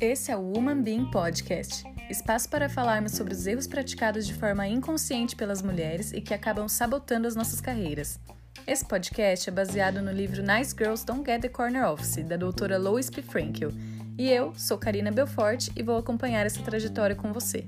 Esse é o Woman Being Podcast espaço para falarmos sobre os erros praticados de forma inconsciente pelas mulheres e que acabam sabotando as nossas carreiras. Esse podcast é baseado no livro Nice Girls Don't Get the Corner Office, da doutora Lois P. Frankel. E eu sou Karina Belfort e vou acompanhar essa trajetória com você.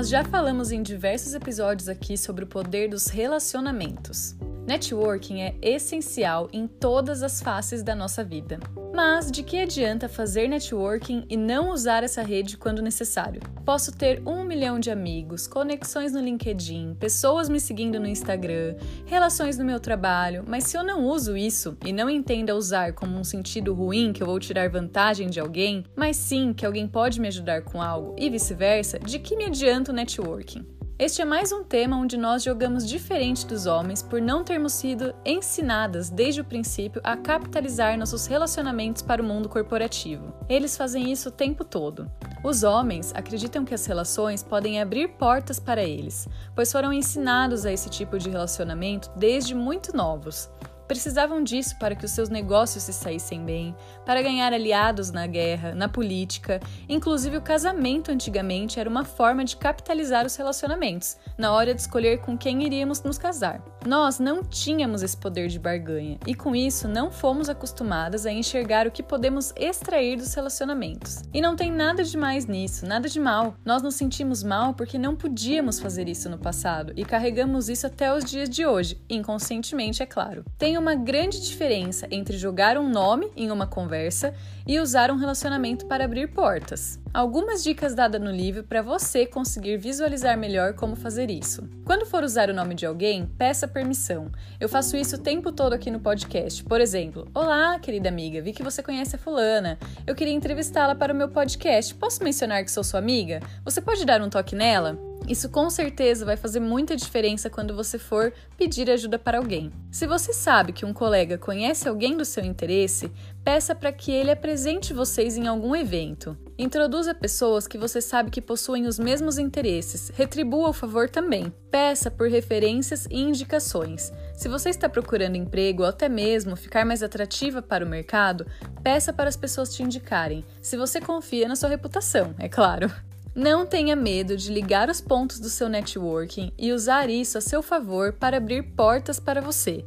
Nós já falamos em diversos episódios aqui sobre o poder dos relacionamentos. Networking é essencial em todas as faces da nossa vida. Mas de que adianta fazer networking e não usar essa rede quando necessário? Posso ter um milhão de amigos, conexões no LinkedIn, pessoas me seguindo no Instagram, relações no meu trabalho, mas se eu não uso isso e não entenda usar como um sentido ruim que eu vou tirar vantagem de alguém, mas sim que alguém pode me ajudar com algo e vice-versa, de que me adianta o networking? Este é mais um tema onde nós jogamos diferente dos homens por não termos sido ensinadas desde o princípio a capitalizar nossos relacionamentos para o mundo corporativo. Eles fazem isso o tempo todo. Os homens acreditam que as relações podem abrir portas para eles, pois foram ensinados a esse tipo de relacionamento desde muito novos. Precisavam disso para que os seus negócios se saíssem bem, para ganhar aliados na guerra, na política. Inclusive, o casamento antigamente era uma forma de capitalizar os relacionamentos, na hora de escolher com quem iríamos nos casar. Nós não tínhamos esse poder de barganha e, com isso, não fomos acostumadas a enxergar o que podemos extrair dos relacionamentos. E não tem nada de mais nisso, nada de mal. Nós nos sentimos mal porque não podíamos fazer isso no passado e carregamos isso até os dias de hoje, inconscientemente, é claro. Tem uma grande diferença entre jogar um nome em uma conversa e usar um relacionamento para abrir portas. Algumas dicas dadas no livro para você conseguir visualizar melhor como fazer isso. Quando for usar o nome de alguém, peça permissão. Eu faço isso o tempo todo aqui no podcast. Por exemplo, Olá, querida amiga, vi que você conhece a fulana. Eu queria entrevistá-la para o meu podcast. Posso mencionar que sou sua amiga? Você pode dar um toque nela? Isso com certeza vai fazer muita diferença quando você for pedir ajuda para alguém. Se você sabe que um colega conhece alguém do seu interesse, peça para que ele apresente vocês em algum evento. Introduza pessoas que você sabe que possuem os mesmos interesses. Retribua o favor também. Peça por referências e indicações. Se você está procurando emprego ou até mesmo ficar mais atrativa para o mercado, peça para as pessoas te indicarem, se você confia na sua reputação, é claro. Não tenha medo de ligar os pontos do seu networking e usar isso a seu favor para abrir portas para você.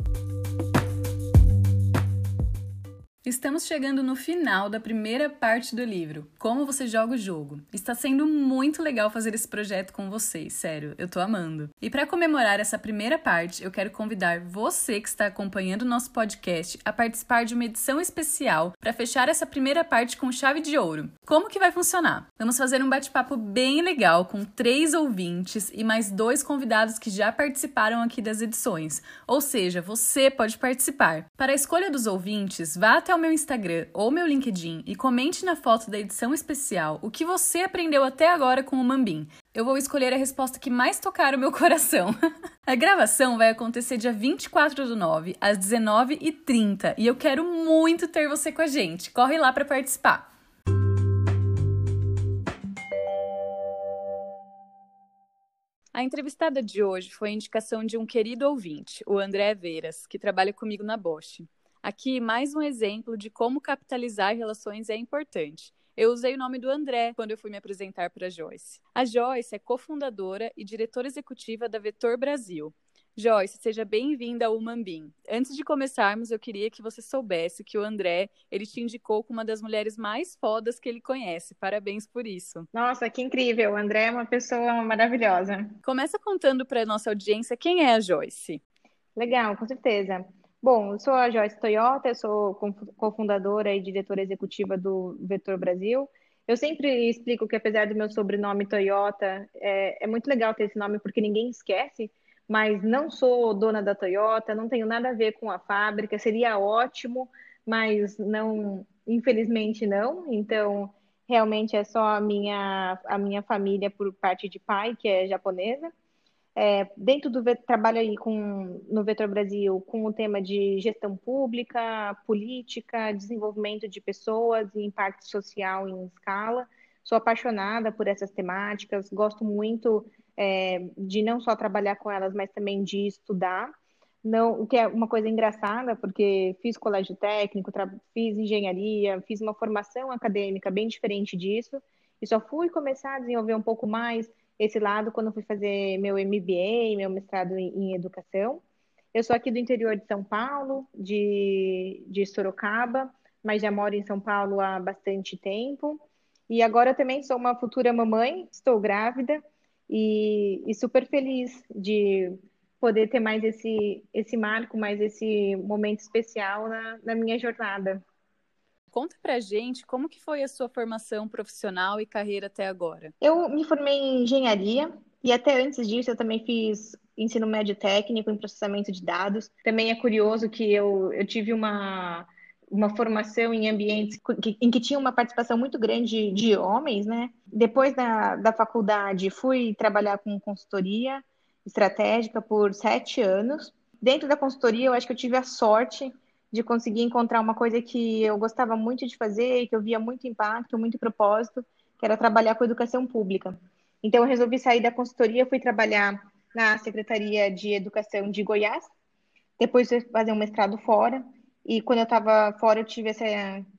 Estamos chegando no final da primeira parte do livro, Como você joga o jogo. Está sendo muito legal fazer esse projeto com vocês, sério, eu tô amando. E para comemorar essa primeira parte, eu quero convidar você que está acompanhando o nosso podcast a participar de uma edição especial para fechar essa primeira parte com chave de ouro. Como que vai funcionar? Vamos fazer um bate-papo bem legal com três ouvintes e mais dois convidados que já participaram aqui das edições. Ou seja, você pode participar. Para a escolha dos ouvintes, vá até meu Instagram ou meu LinkedIn e comente na foto da edição especial o que você aprendeu até agora com o Mambim. Eu vou escolher a resposta que mais tocar o meu coração. a gravação vai acontecer dia 24 do 9, às 19h30, e eu quero muito ter você com a gente. Corre lá para participar. A entrevistada de hoje foi a indicação de um querido ouvinte, o André Veiras, que trabalha comigo na Bosch. Aqui, mais um exemplo de como capitalizar relações é importante. Eu usei o nome do André quando eu fui me apresentar para a Joyce. A Joyce é cofundadora e diretora executiva da Vetor Brasil. Joyce, seja bem-vinda ao Umambim. Antes de começarmos, eu queria que você soubesse que o André, ele te indicou como uma das mulheres mais fodas que ele conhece. Parabéns por isso. Nossa, que incrível. O André é uma pessoa maravilhosa. Começa contando para a nossa audiência quem é a Joyce. Legal, com certeza. Bom, eu sou a Joyce Toyota, sou cofundadora e diretora executiva do Vetor Brasil. Eu sempre explico que, apesar do meu sobrenome Toyota, é, é, muito legal ter esse nome porque ninguém esquece, mas não sou dona da Toyota, não tenho nada a ver com a fábrica, seria ótimo, mas não, infelizmente não. Então, realmente é só a minha, a minha família por parte de pai, que é japonesa. É, dentro do trabalho aí com, no Vetor Brasil com o tema de gestão pública, política, desenvolvimento de pessoas e impacto social em escala. Sou apaixonada por essas temáticas, gosto muito é, de não só trabalhar com elas, mas também de estudar. Não, o que é uma coisa engraçada, porque fiz colégio técnico, fiz engenharia, fiz uma formação acadêmica bem diferente disso, e só fui começar a desenvolver um pouco mais esse lado quando fui fazer meu MBA, meu mestrado em, educação. Eu sou aqui do interior de São Paulo, de, de Sorocaba, mas já moro em São Paulo há bastante tempo. E agora também sou uma futura mamãe, estou grávida e, e super feliz de poder ter mais esse, esse marco, mais esse momento especial na, na minha jornada. Conta pra gente como que foi a sua formação profissional e carreira até agora. Eu me formei em engenharia e até antes disso eu também fiz ensino médio técnico em processamento de dados. Também é curioso que eu, eu tive uma, uma formação em ambientes em que tinha uma participação muito grande de homens, né? Depois da, da faculdade fui trabalhar com consultoria estratégica por sete anos. Dentro da consultoria eu acho que eu tive a sorte de conseguir encontrar uma coisa que eu gostava muito de fazer, que eu via muito impacto, muito propósito, que era trabalhar com educação pública. Então, eu resolvi sair da consultoria, fui trabalhar na Secretaria de Educação de Goiás, depois fazer um mestrado fora, e quando eu estava fora, eu tive essa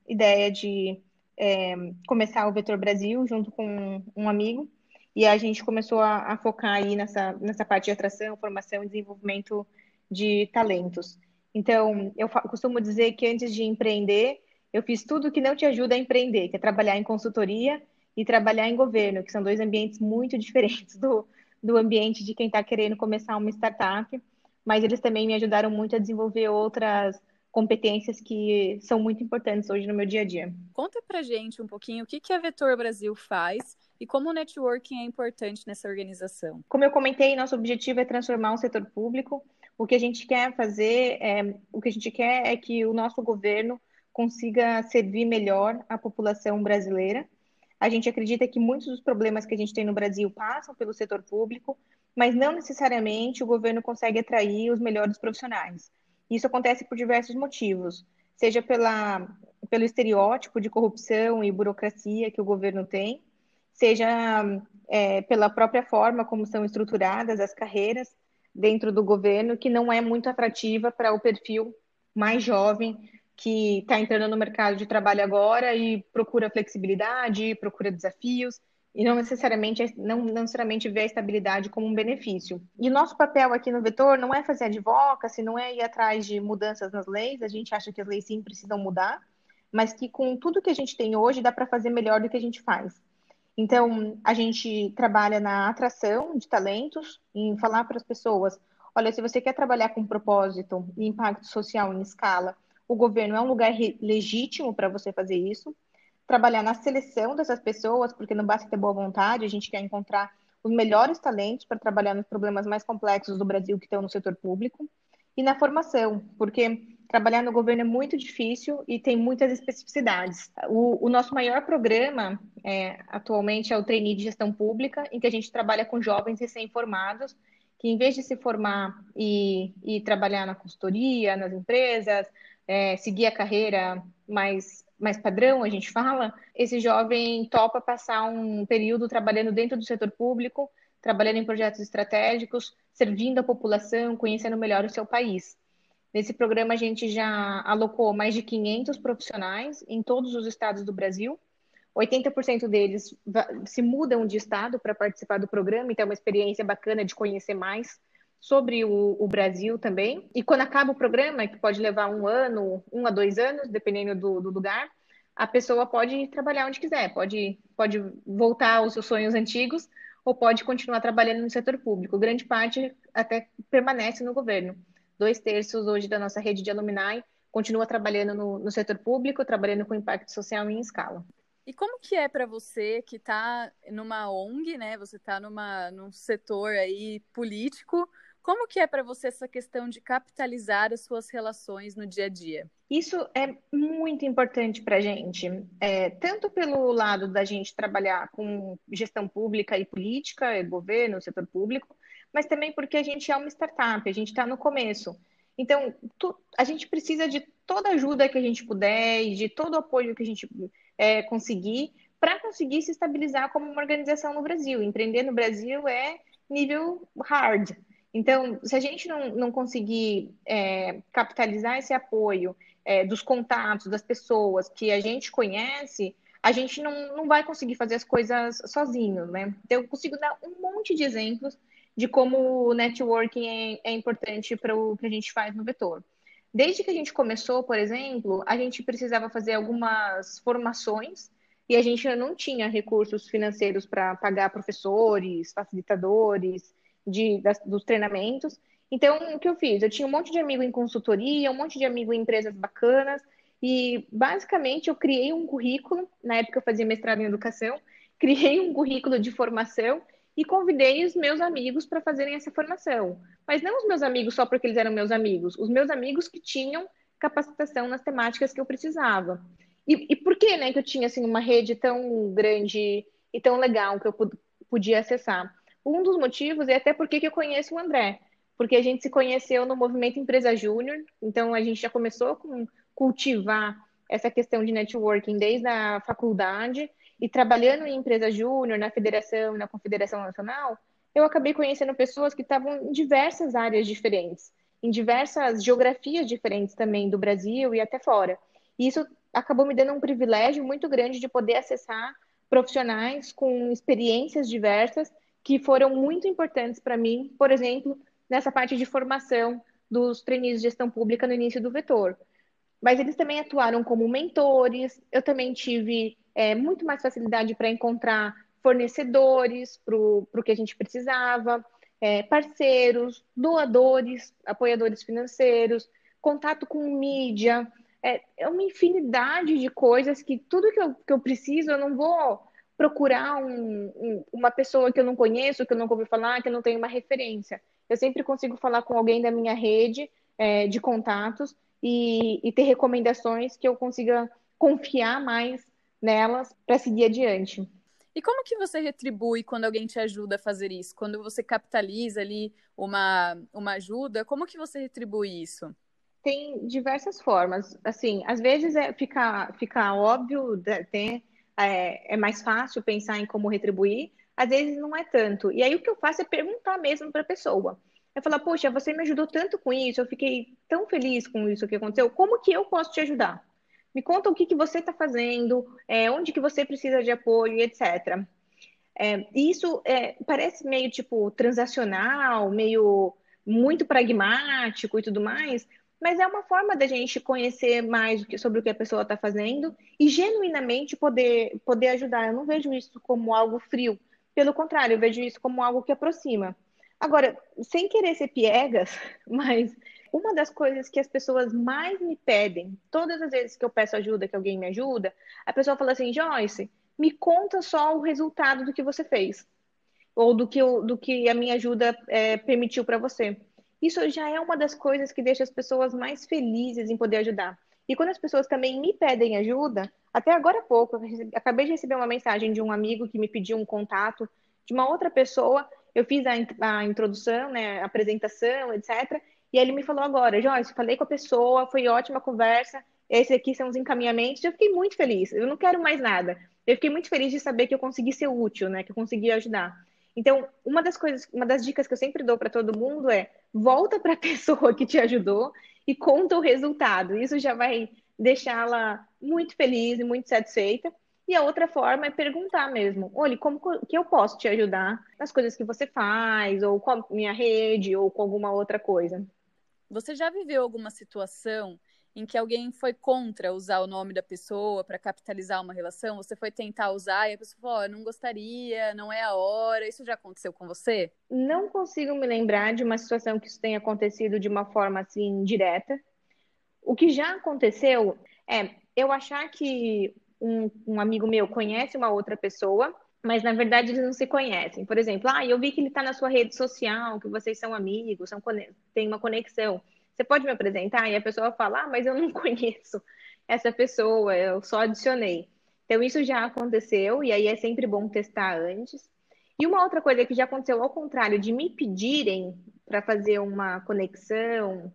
ideia de é, começar o Vetor Brasil junto com um amigo, e a gente começou a, a focar aí nessa, nessa parte de atração, formação e desenvolvimento de talentos. Então, eu costumo dizer que antes de empreender, eu fiz tudo que não te ajuda a empreender, que é trabalhar em consultoria e trabalhar em governo, que são dois ambientes muito diferentes do, do ambiente de quem está querendo começar uma startup, mas eles também me ajudaram muito a desenvolver outras competências que são muito importantes hoje no meu dia a dia. Conta pra gente um pouquinho o que, que a Vetor Brasil faz e como o networking é importante nessa organização. Como eu comentei, nosso objetivo é transformar o setor público o que a gente quer fazer, é, o que a gente quer é que o nosso governo consiga servir melhor a população brasileira. A gente acredita que muitos dos problemas que a gente tem no Brasil passam pelo setor público, mas não necessariamente o governo consegue atrair os melhores profissionais. Isso acontece por diversos motivos, seja pela, pelo estereótipo de corrupção e burocracia que o governo tem, seja é, pela própria forma como são estruturadas as carreiras dentro do governo que não é muito atrativa para o perfil mais jovem que está entrando no mercado de trabalho agora e procura flexibilidade, procura desafios e não necessariamente não, não necessariamente vê a estabilidade como um benefício. E nosso papel aqui no Vetor não é fazer advocacy, não é ir atrás de mudanças nas leis, a gente acha que as leis sim precisam mudar, mas que com tudo que a gente tem hoje dá para fazer melhor do que a gente faz. Então, a gente trabalha na atração de talentos, em falar para as pessoas: olha, se você quer trabalhar com propósito e impacto social em escala, o governo é um lugar legítimo para você fazer isso. Trabalhar na seleção dessas pessoas, porque não basta ter boa vontade, a gente quer encontrar os melhores talentos para trabalhar nos problemas mais complexos do Brasil que estão no setor público. E na formação, porque trabalhar no governo é muito difícil e tem muitas especificidades. O, o nosso maior programa é, atualmente é o trainee de gestão pública, em que a gente trabalha com jovens recém-formados, que em vez de se formar e, e trabalhar na consultoria, nas empresas, é, seguir a carreira mais, mais padrão, a gente fala, esse jovem topa passar um período trabalhando dentro do setor público, trabalhando em projetos estratégicos, servindo a população, conhecendo melhor o seu país. Nesse programa, a gente já alocou mais de 500 profissionais em todos os estados do Brasil. 80% deles se mudam de estado para participar do programa, então é uma experiência bacana de conhecer mais sobre o, o, Brasil também. E quando acaba o programa, que pode levar um ano, um a dois anos, dependendo do, do lugar, a pessoa pode trabalhar onde quiser, pode, pode voltar aos seus sonhos antigos ou pode continuar trabalhando no setor público. Grande parte até permanece no governo dois terços hoje da nossa rede de alumni continua trabalhando no, no setor público, trabalhando com impacto social em escala. E como que é para você que está numa ONG, né? Você está numa num setor aí político. Como que é para você essa questão de capitalizar as suas relações no dia a dia? Isso é muito importante para a gente, é, tanto pelo lado da gente trabalhar com gestão pública e política, governo, setor público, mas também porque a gente é uma startup, a gente está no começo. Então, tu, a gente precisa de toda ajuda que a gente puder e de todo o apoio que a gente é, conseguir para conseguir se estabilizar como uma organização no Brasil. Empreender no Brasil é nível hard. Então, se a gente não, não conseguir é, capitalizar esse apoio é, dos contatos, das pessoas que a gente conhece, a gente não, não vai conseguir fazer as coisas sozinho, né? Então, eu consigo dar um monte de exemplos de como o networking é, é importante para o que a gente faz no Vetor. Desde que a gente começou, por exemplo, a gente precisava fazer algumas formações e a gente não tinha recursos financeiros para pagar professores, facilitadores de, das, dos treinamentos. Então, o que eu fiz? Eu tinha um monte de amigo em consultoria, um monte de amigo em empresas bacanas, e basicamente eu criei um currículo, na época eu fazia mestrado em educação, criei um currículo de formação e convidei os meus amigos para fazerem essa formação. Mas não os meus amigos só porque eles eram meus amigos, os meus amigos que tinham capacitação nas temáticas que eu precisava. E, e por que, né, que eu tinha assim uma rede tão grande e tão legal que eu podia acessar? Um dos motivos é até porque que eu conheço o André, porque a gente se conheceu no movimento Empresa Júnior, então a gente já começou com cultivar essa questão de networking desde a faculdade e trabalhando em empresa júnior, na federação, na confederação nacional, eu acabei conhecendo pessoas que estavam em diversas áreas diferentes, em diversas geografias diferentes também do Brasil e até fora. E isso acabou me dando um privilégio muito grande de poder acessar profissionais com experiências diversas que foram muito importantes para mim, por exemplo, nessa parte de formação dos trainees de gestão pública no início do vetor. Mas eles também atuaram como mentores, eu também tive é, muito mais facilidade para encontrar fornecedores para o que a gente precisava, é, parceiros, doadores, apoiadores financeiros, contato com mídia, é, é, uma infinidade de coisas que tudo que eu, que eu preciso, eu não vou procurar um, um, uma pessoa que eu não conheço, que eu nunca ouvi falar, que eu não tenho uma referência. Eu sempre consigo falar com alguém da minha rede é, de contatos e, e ter recomendações que eu consiga confiar mais nelas para seguir adiante. E como que você retribui quando alguém te ajuda a fazer isso? Quando você capitaliza ali uma, uma ajuda, como que você retribui isso? Tem diversas formas. Assim, às vezes é, fica, fica óbvio, tem, é, é mais fácil pensar em como retribuir, às vezes não é tanto. E aí o que eu faço é perguntar mesmo para a pessoa. É falar, poxa, você me ajudou tanto com isso, eu fiquei tão feliz com isso que aconteceu, como que eu posso te ajudar? Me conta o que, que você está fazendo, é, onde que você precisa de apoio, etc. É, isso é, parece meio tipo transacional, meio muito pragmático e tudo mais, mas é uma forma da gente conhecer mais sobre o que a pessoa está fazendo e genuinamente poder, poder ajudar. Eu não vejo isso como algo frio, pelo contrário, eu vejo isso como algo que aproxima. Agora, sem querer ser piegas, mas uma das coisas que as pessoas mais me pedem, todas as vezes que eu peço ajuda, que alguém me ajuda, a pessoa fala assim: Joyce, me conta só o resultado do que você fez, ou do que, do que a minha ajuda é, permitiu para você. Isso já é uma das coisas que deixa as pessoas mais felizes em poder ajudar. E quando as pessoas também me pedem ajuda, até agora há pouco, eu acabei de receber uma mensagem de um amigo que me pediu um contato de uma outra pessoa. Eu fiz a, a introdução, né, a apresentação, etc. E ele me falou agora, Joyce, falei com a pessoa, foi ótima conversa, esses aqui são os encaminhamentos. Eu fiquei muito feliz, eu não quero mais nada. Eu fiquei muito feliz de saber que eu consegui ser útil, né? Que eu consegui ajudar. Então, uma das coisas, uma das dicas que eu sempre dou para todo mundo é volta para a pessoa que te ajudou e conta o resultado. Isso já vai deixá-la muito feliz e muito satisfeita. E a outra forma é perguntar mesmo: olha, como que eu posso te ajudar nas coisas que você faz, ou com a minha rede, ou com alguma outra coisa. Você já viveu alguma situação em que alguém foi contra usar o nome da pessoa para capitalizar uma relação? Você foi tentar usar e a pessoa falou: oh, não gostaria, não é a hora. Isso já aconteceu com você? Não consigo me lembrar de uma situação que isso tenha acontecido de uma forma assim direta. O que já aconteceu é eu achar que um, um amigo meu conhece uma outra pessoa mas na verdade eles não se conhecem. Por exemplo, ah, eu vi que ele está na sua rede social, que vocês são amigos, são tem uma conexão. Você pode me apresentar? E a pessoa fala, ah, mas eu não conheço essa pessoa, eu só adicionei. Então isso já aconteceu e aí é sempre bom testar antes. E uma outra coisa que já aconteceu ao contrário, de me pedirem para fazer uma conexão,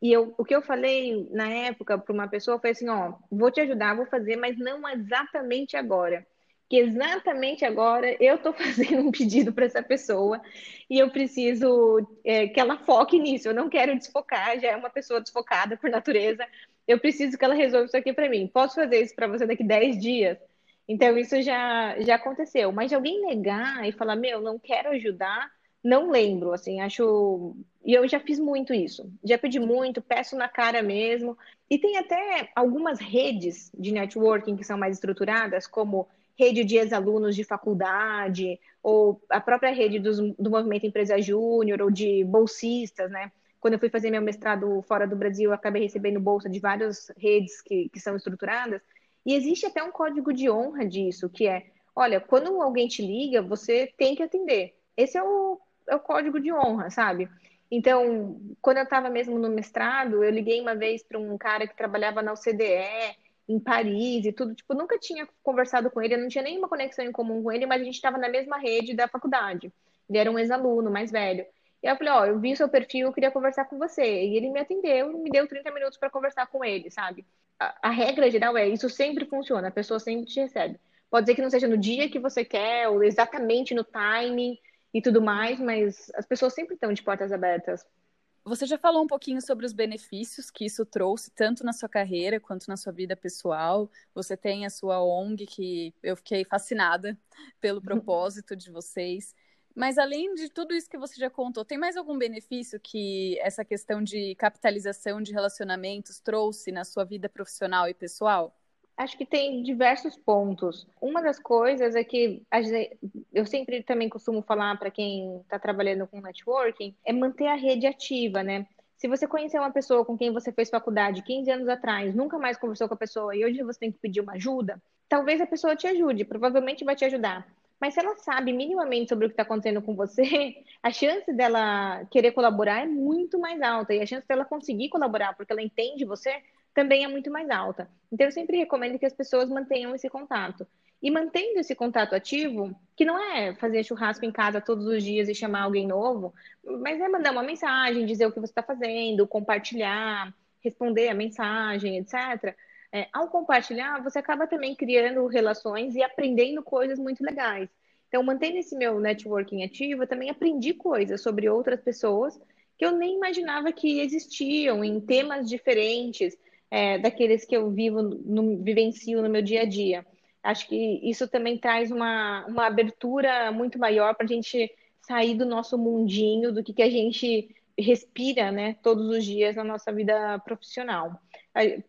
e eu, o que eu falei na época para uma pessoa foi assim: ó, vou te ajudar, vou fazer, mas não exatamente agora. Que exatamente agora eu estou fazendo um pedido para essa pessoa e eu preciso é, que ela foque nisso. Eu não quero desfocar, já é uma pessoa desfocada por natureza. Eu preciso que ela resolva isso aqui para mim. Posso fazer isso para você daqui 10 dias? Então, isso já, já aconteceu. Mas de alguém negar e falar, meu, não quero ajudar, não lembro, assim, acho. E eu já fiz muito isso. Já pedi muito, peço na cara mesmo. E tem até algumas redes de networking que são mais estruturadas, como rede de ex-alunos de faculdade, ou a própria rede dos, do Movimento Empresa Júnior, ou de bolsistas, né? Quando eu fui fazer meu mestrado fora do Brasil, eu acabei recebendo bolsa de várias redes que, que são estruturadas. E existe até um código de honra disso, que é, olha, quando alguém te liga, você tem que atender. Esse é o, é o código de honra, sabe? Então, quando eu estava mesmo no mestrado, eu liguei uma vez para um cara que trabalhava na OCDE, em Paris e tudo. Tipo, nunca tinha conversado com ele, eu não tinha nenhuma conexão em comum com ele, mas a gente estava na mesma rede da faculdade. Ele era um ex-aluno mais velho. E eu falei, ó, oh, eu vi seu perfil, eu queria conversar com você. E ele me atendeu, me deu 30 minutos para conversar com ele, sabe? a, regra geral é isso sempre funciona, a pessoa sempre te recebe. Pode ser que não seja no dia que você quer, ou exatamente no timing e tudo mais, mas as pessoas sempre estão de portas abertas. Você já falou um pouquinho sobre os benefícios que isso trouxe, tanto na sua carreira quanto na sua vida pessoal. Você tem a sua ONG, que eu fiquei fascinada pelo propósito de vocês. Mas além de tudo isso que você já contou, tem mais algum benefício que essa questão de capitalização de relacionamentos trouxe na sua vida profissional e pessoal? Acho que tem diversos pontos. Uma das coisas é que eu sempre também costumo falar para quem está trabalhando com networking é manter a rede ativa, né? Se você conhecer uma pessoa com quem você fez faculdade 15 anos atrás, nunca mais conversou com a pessoa e hoje você tem que pedir uma ajuda, talvez a pessoa te ajude, provavelmente vai te ajudar. Mas se ela sabe minimamente sobre o que está acontecendo com você, a chance dela querer colaborar é muito mais alta. E a chance dela conseguir colaborar porque ela entende você também é muito mais alta. Então, eu sempre recomendo que as pessoas mantenham esse contato. E mantendo esse contato ativo, que não é fazer churrasco em casa todos os dias e chamar alguém novo, mas é mandar uma mensagem, dizer o que você está fazendo, compartilhar, responder a mensagem, etc é, ao compartilhar, você acaba também criando relações e aprendendo coisas muito legais. Então, mantendo esse meu networking ativo, eu também aprendi coisas sobre outras pessoas que eu nem imaginava que existiam em temas diferentes é, daqueles que eu vivo, no, vivencio no meu dia a dia. Acho que isso também traz uma, uma abertura muito maior para a gente sair do nosso mundinho, do que, que a gente respira né, todos os dias na nossa vida profissional.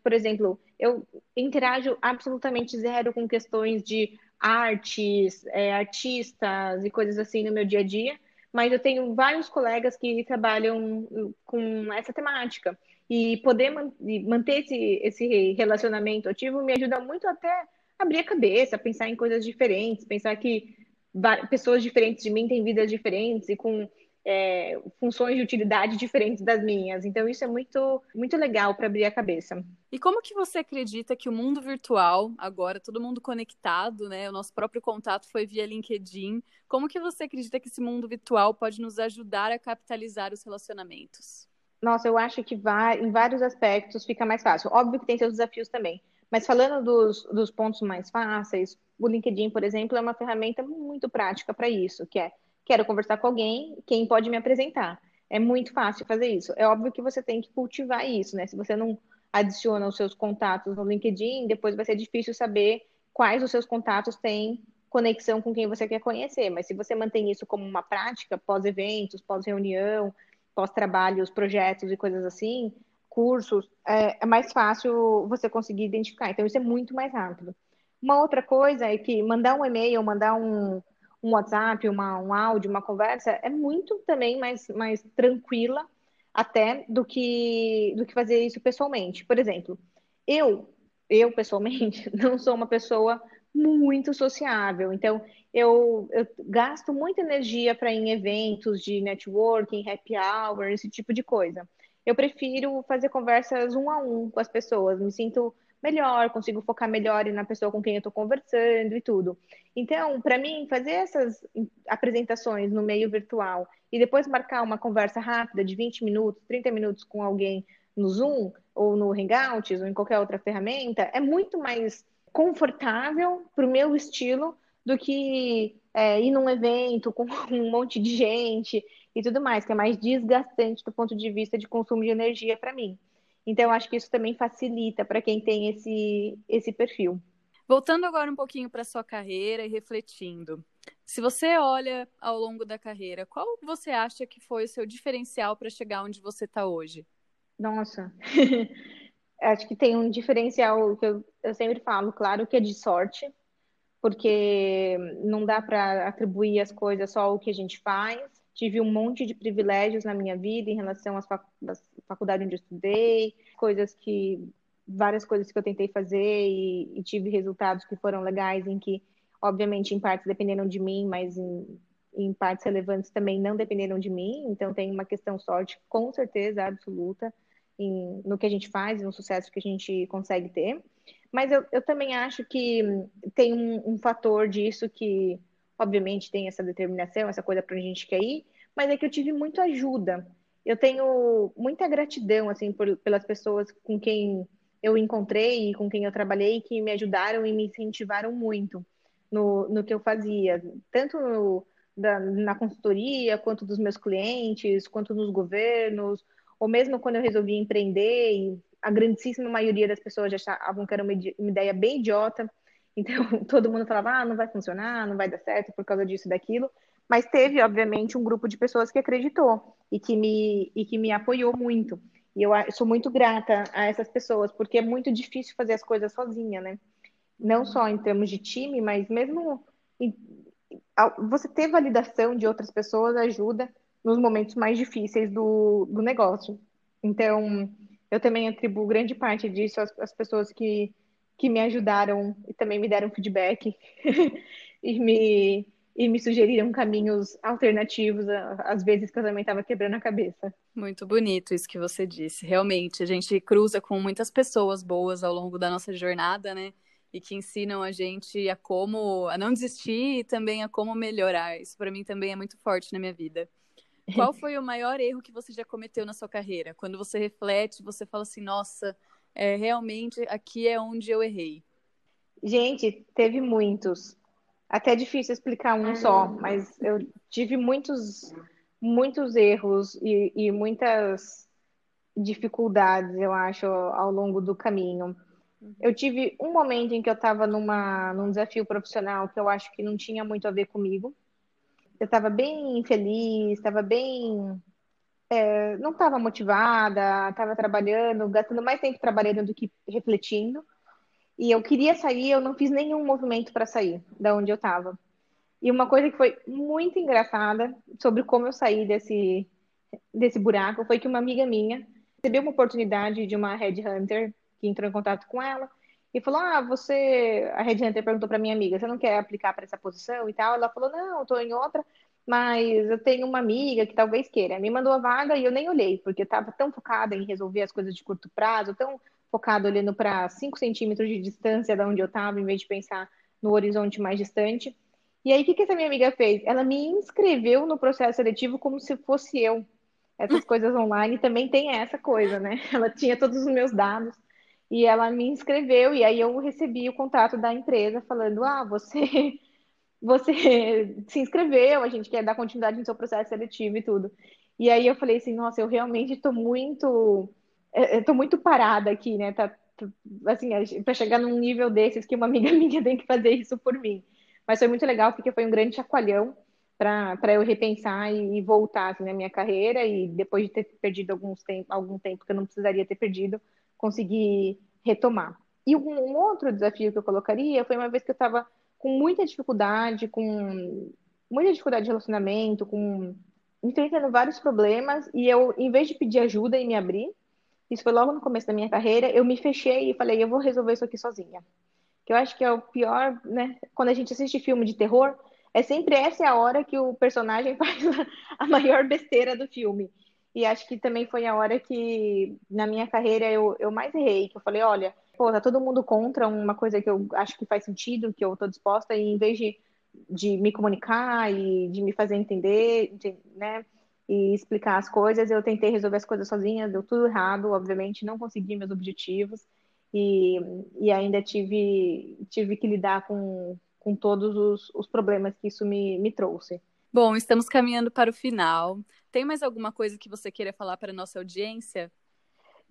Por exemplo, eu interajo absolutamente zero com questões de artes, é, artistas e coisas assim no meu dia a dia, mas eu tenho vários colegas que trabalham com essa temática. E poder man manter esse, esse relacionamento ativo me ajuda muito até abrir a cabeça, pensar em coisas diferentes, pensar que pessoas diferentes de mim têm vidas diferentes e com é, funções de utilidade diferentes das minhas. Então, isso é muito, muito legal para abrir a cabeça. E como que você acredita que o mundo virtual, agora todo mundo conectado, né? O nosso próprio contato foi via LinkedIn. Como que você acredita que esse mundo virtual pode nos ajudar a capitalizar os relacionamentos? Nossa, eu acho que vai, em vários aspectos fica mais fácil. Óbvio que tem seus desafios também. Mas falando dos, dos pontos mais fáceis, o LinkedIn, por exemplo, é uma ferramenta muito prática para isso, que é Quero conversar com alguém, quem pode me apresentar? É muito fácil fazer isso. É óbvio que você tem que cultivar isso, né? Se você não adiciona os seus contatos no LinkedIn, depois vai ser difícil saber quais os seus contatos têm conexão com quem você quer conhecer. Mas se você mantém isso como uma prática, pós-eventos, pós-reunião, pós-trabalhos, projetos e coisas assim, cursos, é, é, mais fácil você conseguir identificar. Então, isso é muito mais rápido. Uma outra coisa é que mandar um e-mail, mandar um, um WhatsApp, uma, um áudio, uma conversa, é muito também mais, mais tranquila até do que, do que fazer isso pessoalmente. Por exemplo, eu, eu pessoalmente, não sou uma pessoa muito sociável, então eu, eu gasto muita energia para ir em eventos de networking, happy hour, esse tipo de coisa. Eu prefiro fazer conversas um a um com as pessoas, me sinto melhor, consigo focar melhor na pessoa com quem eu estou conversando e tudo. Então, para mim, fazer essas apresentações no meio virtual e depois marcar uma conversa rápida de 20 minutos, 30 minutos com alguém no Zoom ou no Hangouts ou em qualquer outra ferramenta é muito mais confortável para o meu estilo do que é, ir num evento com um monte de gente e tudo mais, que é mais desgastante do ponto de vista de consumo de energia para mim. Então, acho que isso também facilita para quem tem esse, esse perfil. Voltando agora um pouquinho para sua carreira e refletindo, se você olha ao longo da carreira, qual você acha que foi o seu diferencial para chegar onde você está hoje? Nossa, acho que tem um diferencial que eu, eu sempre falo, claro, que é de sorte, porque não dá para atribuir as coisas só ao que a gente faz. Tive um monte de privilégios na minha vida em relação às fac faculdade onde eu estudei, coisas que várias coisas que eu tentei fazer e, e, tive resultados que foram legais em que, obviamente, em partes dependeram de mim, mas em, em partes relevantes também não dependeram de mim. Então tem uma questão sorte, com certeza absoluta, em, no que a gente faz, no sucesso que a gente consegue ter. Mas eu, eu também acho que tem um, um fator disso que, obviamente, tem essa determinação, essa coisa para a gente quer ir, mas é que eu tive muita ajuda. Eu tenho muita gratidão, assim, por, pelas pessoas com quem eu encontrei e com quem eu trabalhei que me ajudaram e me incentivaram muito no, no que eu fazia, tanto no, da, na consultoria, quanto dos meus clientes, quanto nos governos, ou mesmo quando eu resolvi empreender, e a grandíssima maioria das pessoas achavam que era uma, ideia bem idiota, então todo mundo falava, ah, não vai funcionar, não vai dar certo por causa disso daquilo, mas teve, obviamente, um grupo de pessoas que acreditou e que me, e que me apoiou muito. E eu sou muito grata a essas pessoas, porque é muito difícil fazer as coisas sozinha, né? Não só em termos de time, mas mesmo em, você ter validação de outras pessoas ajuda nos momentos mais difíceis do, do negócio. Então, eu também atribuo grande parte disso às, às pessoas que, que me ajudaram e também me deram feedback e, me, e me sugeriram caminhos alternativos às vezes que eu também estava quebrando a cabeça. Muito bonito isso que você disse. Realmente, a gente cruza com muitas pessoas boas ao longo da nossa jornada, né? E que ensinam a gente a como a não desistir e também a como melhorar. Isso para mim também é muito forte na minha vida. Qual foi o maior erro que você já cometeu na sua carreira? Quando você reflete, você fala assim, nossa, é, realmente aqui é onde eu errei. Gente, teve muitos. Até é difícil explicar um só, mas eu tive muitos, muitos erros e, e muitas dificuldades, eu acho, ao longo do caminho. Eu tive um momento em que eu estava num desafio profissional que eu acho que não tinha muito a ver comigo eu estava bem infeliz, estava bem. É, não estava motivada, estava trabalhando, gastando mais tempo trabalhando do que refletindo. E eu queria sair, eu não fiz nenhum movimento para sair da onde eu estava. E uma coisa que foi muito engraçada sobre como eu saí desse, desse buraco foi que uma amiga minha recebeu uma oportunidade de uma headhunter que entrou em contato com ela e falou: Ah, você. A Red Hunter perguntou para minha amiga: Você não quer aplicar para essa posição e tal? Ela falou: Não, tô em outra, mas eu tenho uma amiga que talvez queira. Me mandou a vaga e eu nem olhei, porque estava tão focada em resolver as coisas de curto prazo, tão focada olhando para 5 centímetros de distância da onde eu estava, em vez de pensar no horizonte mais distante. E aí, o que, que essa minha amiga fez? Ela me inscreveu no processo seletivo como se fosse eu. Essas coisas online também tem essa coisa, né? Ela tinha todos os meus dados e ela me inscreveu, e aí eu recebi o contato da empresa falando: ah, você, você se inscreveu, a gente quer dar continuidade no seu processo seletivo e tudo. E aí eu falei assim, nossa, eu realmente estou muito. Estou muito parada aqui, né? Tá, assim, para chegar num nível desses que uma amiga minha tem que fazer isso por mim. Mas foi muito legal porque foi um grande chacoalhão para eu repensar e, e voltar assim, na minha carreira e depois de ter perdido alguns tempo, algum tempo que eu não precisaria ter perdido, conseguir retomar. E um, outro desafio que eu colocaria foi uma vez que eu estava com muita dificuldade, com muita dificuldade de relacionamento, com enfrentando vários problemas, e eu, em vez de pedir ajuda e me abrir, isso foi logo no começo da minha carreira, eu me fechei e falei, eu vou resolver isso aqui sozinha. Que eu acho que é o pior, né? Quando a gente assiste filme de terror, é sempre essa é a hora que o personagem faz a maior besteira do filme. E acho que também foi a hora que, na minha carreira, eu, eu mais errei. Que eu falei, olha, pô, tá todo mundo contra uma coisa que eu acho que faz sentido, que eu tô disposta, e em vez de, de me comunicar e de me fazer entender, de, né, e explicar as coisas, eu tentei resolver as coisas sozinha, deu tudo errado, obviamente, não consegui meus objetivos, e, e ainda tive, tive que lidar com, com todos os, os problemas que isso me, me trouxe. Bom, estamos caminhando para o final. Tem mais alguma coisa que você queira falar para a nossa audiência?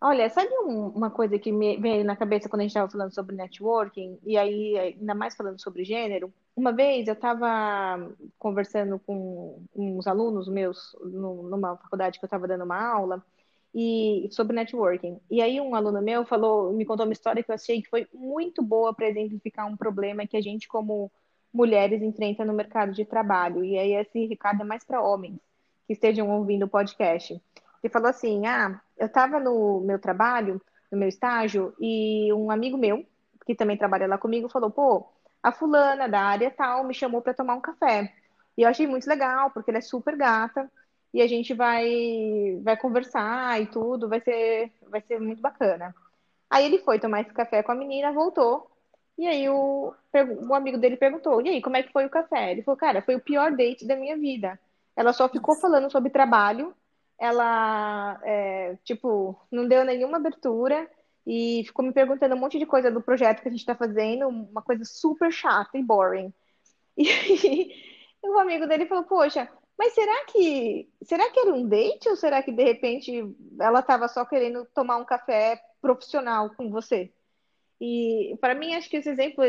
Olha, sabe um, uma coisa que me veio na cabeça quando a gente estava falando sobre networking, e aí ainda mais falando sobre gênero? Uma vez eu estava conversando com uns alunos meus numa faculdade que eu estava dando uma aula, e sobre networking. E aí um aluno meu falou, me contou uma história que eu achei que foi muito boa para exemplificar um problema que a gente como mulheres enfrenta no mercado de trabalho. E aí esse recado é mais para homens que estejam ouvindo o podcast. Ele falou assim: "Ah, eu estava no meu trabalho, no meu estágio, e um amigo meu, que também trabalha lá comigo, falou: "Pô, a fulana da área tal me chamou para tomar um café". E eu achei muito legal, porque ela é super gata e a gente vai vai conversar e tudo, vai ser vai ser muito bacana. Aí ele foi tomar esse café com a menina, voltou. E aí o, o amigo dele perguntou: "E aí, como é que foi o café?" Ele falou: "Cara, foi o pior date da minha vida. Ela só ficou falando sobre trabalho, ela é, tipo, não deu nenhuma abertura e ficou me perguntando um monte de coisa do projeto que a gente está fazendo, uma coisa super chata e boring. E aí, o amigo dele falou: "Poxa, mas será que será que era um date ou será que de repente ela estava só querendo tomar um café profissional com você? E para mim acho que esse exemplo,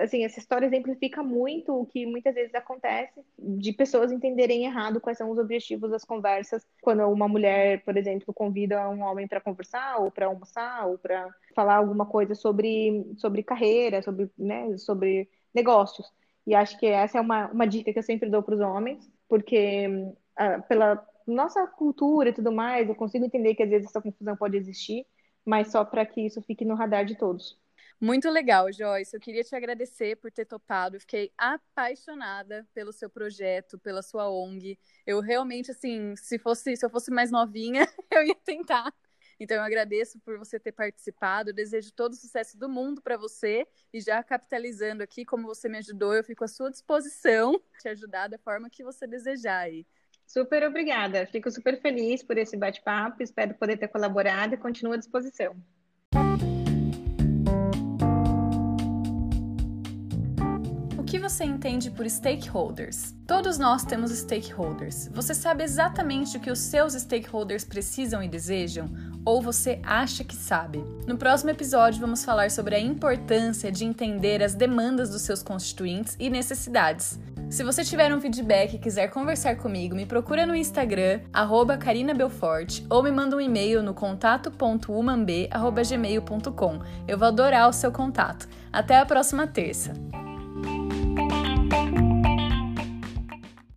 assim, essa história exemplifica muito o que muitas vezes acontece de pessoas entenderem errado quais são os objetivos das conversas quando uma mulher, por exemplo, convida um homem para conversar ou para almoçar ou para falar alguma coisa sobre sobre carreira, sobre, né, sobre negócios. E acho que essa é uma, uma dica que eu sempre dou para os homens, porque uh, pela nossa cultura e tudo mais, eu consigo entender que às vezes essa confusão pode existir, mas só para que isso fique no radar de todos. Muito legal, Joyce. Eu queria te agradecer por ter topado. Eu fiquei apaixonada pelo seu projeto, pela sua ONG. Eu realmente, assim, se fosse, se eu fosse mais novinha, eu ia tentar. Então eu agradeço por você ter participado. Eu desejo todo o sucesso do mundo para você e já capitalizando aqui como você me ajudou, eu fico à sua disposição te ajudar da forma que você desejar aí. Super obrigada. Fico super feliz por esse bate-papo. Espero poder ter colaborado e continuo à disposição. Que você entende por stakeholders? Todos nós temos stakeholders. Você sabe exatamente o que os seus stakeholders precisam e desejam? ou você acha que sabe. No próximo episódio, vamos falar sobre a importância de entender as demandas dos seus constituintes e necessidades. Se você tiver um feedback e quiser conversar comigo, me procura no Instagram, @carinabelfort ou me manda um e-mail no contato.umamb.gmail.com. Eu vou adorar o seu contato. Até a próxima terça! Bye.